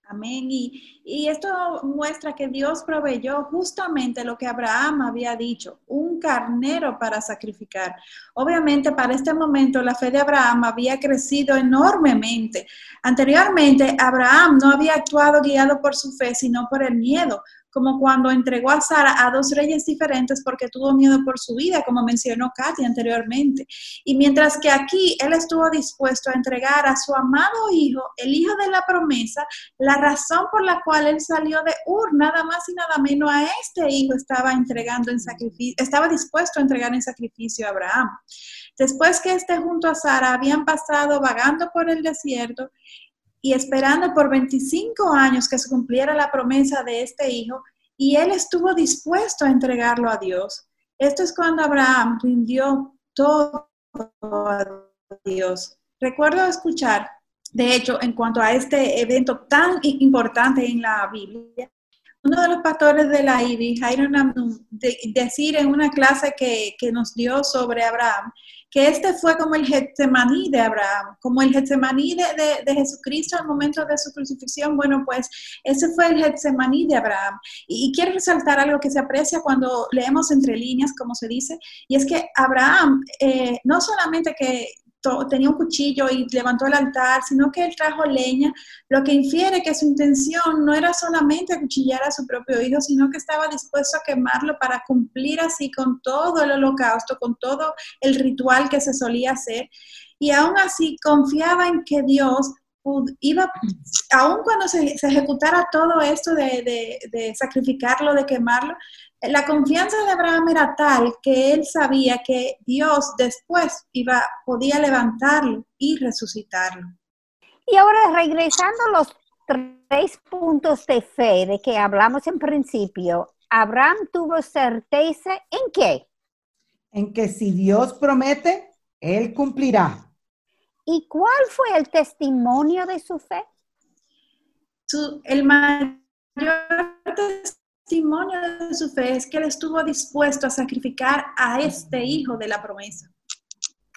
Amén. Y, esto muestra que Dios proveyó justamente lo que Abraham había dicho, un carnero para sacrificar. Obviamente para este momento la fe de Abraham había crecido enormemente. Anteriormente Abraham no había actuado guiado por su fe, sino por el miedo, como cuando entregó a Sara a dos reyes diferentes porque tuvo miedo por su vida, como mencionó Katy anteriormente. Y mientras que aquí él estuvo dispuesto a entregar a su amado hijo, el hijo de la promesa, la razón por la cual él salió de Ur, nada más y nada menos a este hijo estaba entregando en sacrificio, estaba dispuesto a entregar en sacrificio a Abraham. Después que este junto a Sara habían pasado vagando por el desierto, y esperando por 25 años que se cumpliera la promesa de este hijo, y él estuvo dispuesto a entregarlo a Dios. Esto es cuando Abraham rindió todo a Dios. Recuerdo escuchar, de hecho, en cuanto a este evento tan importante en la Biblia, uno de los pastores de la IBI, Jairo Namnum, decir en una clase que, que nos dio sobre Abraham, que este fue como el Getsemaní de Abraham, como el Getsemaní de, Jesucristo al momento de su crucifixión. Bueno, pues ese fue el Getsemaní de Abraham. Y, quiero resaltar algo que se aprecia cuando leemos entre líneas, como se dice, y es que Abraham eh, no solamente que tenía un cuchillo y levantó el altar, sino que él trajo leña, lo que infiere que su intención no era solamente acuchillar a su propio hijo, sino que estaba dispuesto a quemarlo para cumplir así con todo el holocausto, con todo el ritual que se solía hacer. Y aún así confiaba en que Dios iba, aun cuando se, ejecutara todo esto de, de, sacrificarlo, de quemarlo, la confianza de Abraham era tal que él sabía que Dios después iba, podía levantarlo y resucitarlo. Y ahora regresando a los tres puntos de fe de que hablamos en principio, Abraham tuvo certeza en qué? en que si Dios promete, Él cumplirá. ¿Y cuál fue el testimonio de su fe? el mayor testimonio de su fe es que él estuvo dispuesto a sacrificar a este hijo de la promesa.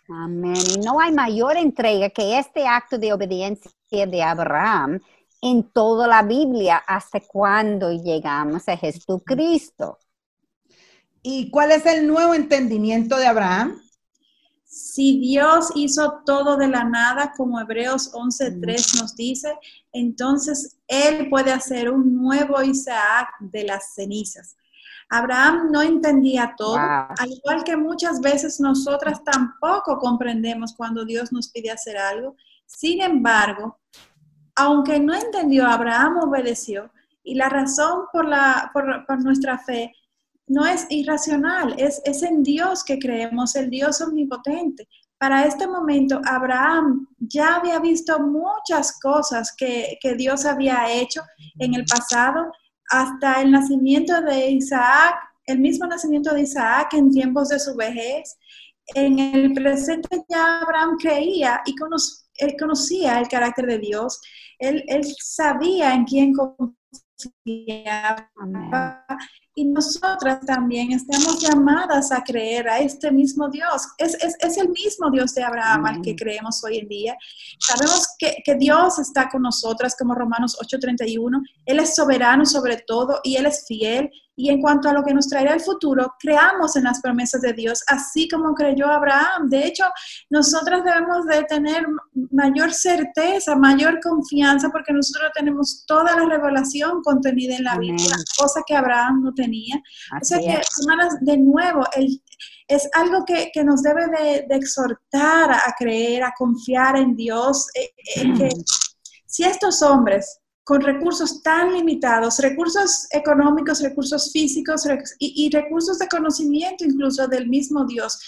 Amén. Y no hay mayor entrega que este acto de obediencia de Abraham en toda la Biblia hasta cuando llegamos a Jesucristo. ¿Y cuál es el nuevo entendimiento de Abraham? Si Dios hizo todo de la nada, como Hebreos 11.3 nos dice, entonces Él puede hacer un nuevo Isaac de las cenizas. Abraham no entendía todo, al igual que muchas veces nosotras tampoco comprendemos cuando Dios nos pide hacer algo. Sin embargo, aunque no entendió, Abraham obedeció y la razón por, la, por, nuestra fe no es irracional, es, es en Dios que creemos, el Dios omnipotente. Para este momento, Abraham ya había visto muchas cosas que, que Dios había hecho en el pasado hasta el nacimiento de Isaac, el mismo nacimiento de Isaac en tiempos de su vejez. En el presente ya Abraham creía y conocía el carácter de Dios. Él, él sabía en quién confiaba y nosotras también estamos llamadas a creer a este mismo Dios. Es, el mismo Dios de Abraham al que creemos hoy en día. Sabemos que, que Dios está con nosotras, como Romanos 8:31. Él es soberano sobre todo y Él es fiel y en cuanto a lo que nos traerá el futuro, creamos en las promesas de Dios, así como creyó Abraham. De hecho, nosotros debemos de tener mayor certeza, mayor confianza, porque nosotros tenemos toda la revelación contenida en la Biblia, cosa que Abraham no tenía. o sea que, hermanas, de nuevo, es algo que, nos debe de, exhortar a creer, a confiar en Dios, eh, en que *clears throat* si estos hombres con recursos tan limitados, recursos económicos, recursos físicos y, recursos de conocimiento incluso del mismo Dios,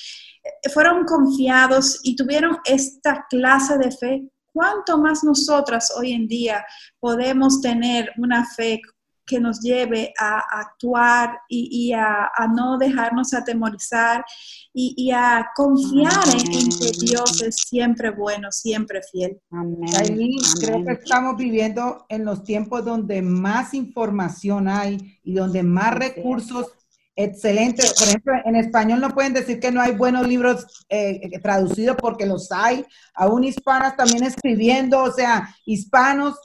eh, fueron confiados y tuvieron esta clase de fe, ¿cuánto más nosotras hoy en día podemos tener una fe que nos lleve a actuar y, a, no dejarnos atemorizar y, a confiar en, que Dios es siempre bueno, siempre fiel. Amén. creo que estamos viviendo en los tiempos donde más información hay y donde más recursos excelentes. Por ejemplo, en español no pueden decir que no hay buenos libros eh, eh, traducidos porque los hay. Aún hispanas también escribiendo, o sea, hispanos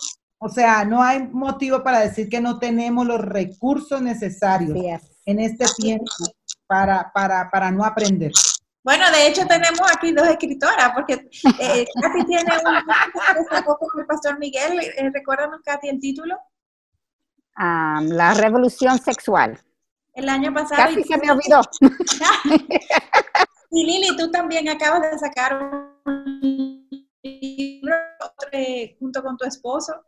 o sea, no hay motivo para decir que no tenemos los recursos necesarios en este tiempo para, para, para no aprender. Bueno, de hecho tenemos aquí dos escritoras, porque eh, *laughs* Katy tiene un con el pastor Miguel. Eh, recuérdanos, Katy, el título. la revolución sexual. El año pasado. Casi se me olvidó. *laughs* y Lili, tú también acabas de sacar un libro eh, junto con tu esposo.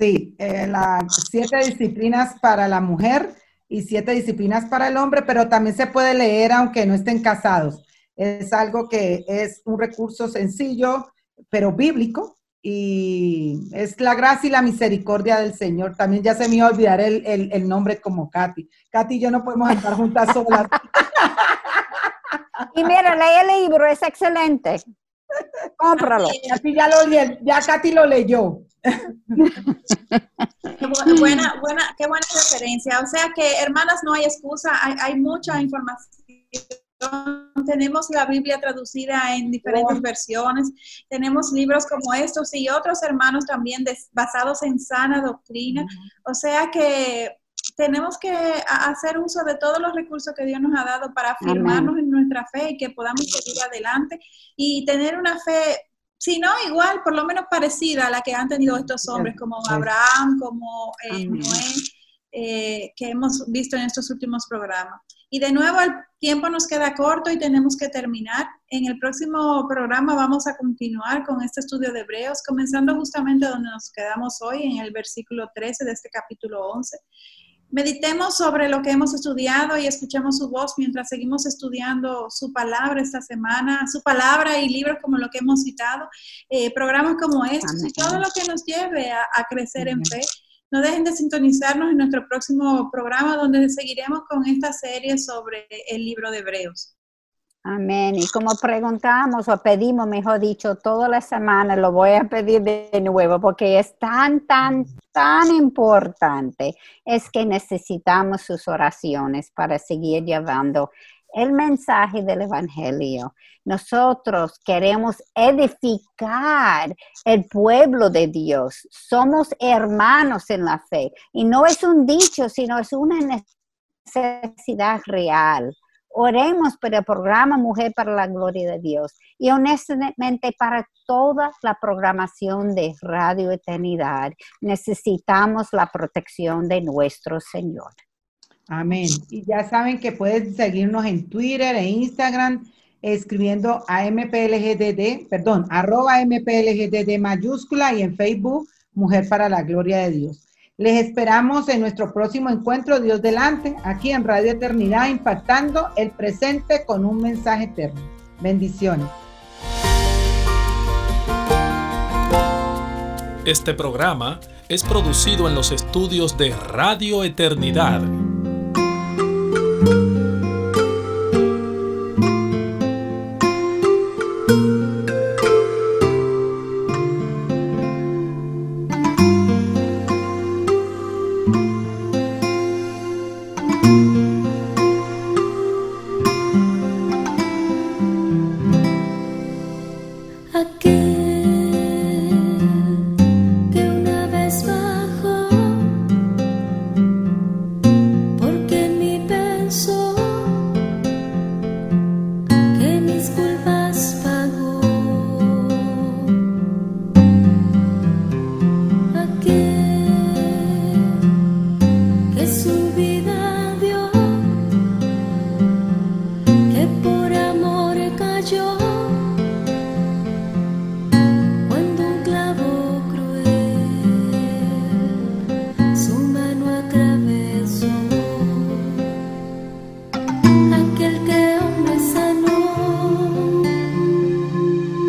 Sí, eh, las siete disciplinas para la mujer y siete disciplinas para el hombre, pero también se puede leer aunque no estén casados. Es algo que es un recurso sencillo, pero bíblico, y es la gracia y la misericordia del Señor. También ya se me iba a olvidar el, nombre como Katy. Katy y yo no podemos estar juntas solas. *laughs* Y mira, lee el libro, es excelente. Cómpralo. *laughs* Katy ya lo, ya Katy lo leyó. Buena, buena, qué buena referencia. O sea que, hermanas, no hay excusa, hay, mucha información. Tenemos la Biblia traducida en diferentes versiones. Tenemos libros como estos y otros hermanos también basados en sana doctrina. O sea que tenemos que hacer uso de todos los recursos que Dios nos ha dado para afirmarnos en nuestra fe y que podamos seguir adelante y tener una fe si no, igual, por lo menos parecida a la que han tenido estos hombres como Abraham, como eh, Noé, eh, que hemos visto en estos últimos programas. Y de nuevo, el tiempo nos queda corto y tenemos que terminar. En el próximo programa vamos a continuar con este estudio de Hebreos, comenzando justamente donde nos quedamos hoy, en el versículo 13 de este capítulo 11. Meditemos sobre lo que hemos estudiado y escuchemos su voz mientras seguimos estudiando su palabra esta semana, su palabra y libros como lo que hemos citado, eh, programas como estos y todo lo que nos lleve a, crecer en fe. No dejen de sintonizarnos en nuestro próximo programa donde seguiremos con esta serie sobre el libro de Hebreos. Amén. Y como preguntamos o pedimos, mejor dicho, toda la semana, lo voy a pedir de nuevo porque es tan, tan, tan importante. Es que necesitamos sus oraciones para seguir llevando el mensaje del Evangelio. Nosotros queremos edificar el pueblo de Dios. Somos hermanos en la fe. Y no es un dicho, sino es una necesidad real. Oremos por el programa Mujer para la Gloria de Dios y honestamente para toda la programación de Radio Eternidad necesitamos la protección de nuestro Señor. Amén. Y ya saben que pueden seguirnos en Twitter e Instagram escribiendo a MPLGDD, perdón, arroba MPLGDD mayúscula y en Facebook Mujer para la Gloria de Dios. Les esperamos en nuestro próximo encuentro, Dios delante, aquí en Radio Eternidad, impactando el presente con un mensaje eterno. Bendiciones. Este programa es producido en los estudios de Radio Eternidad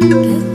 Good.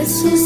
E se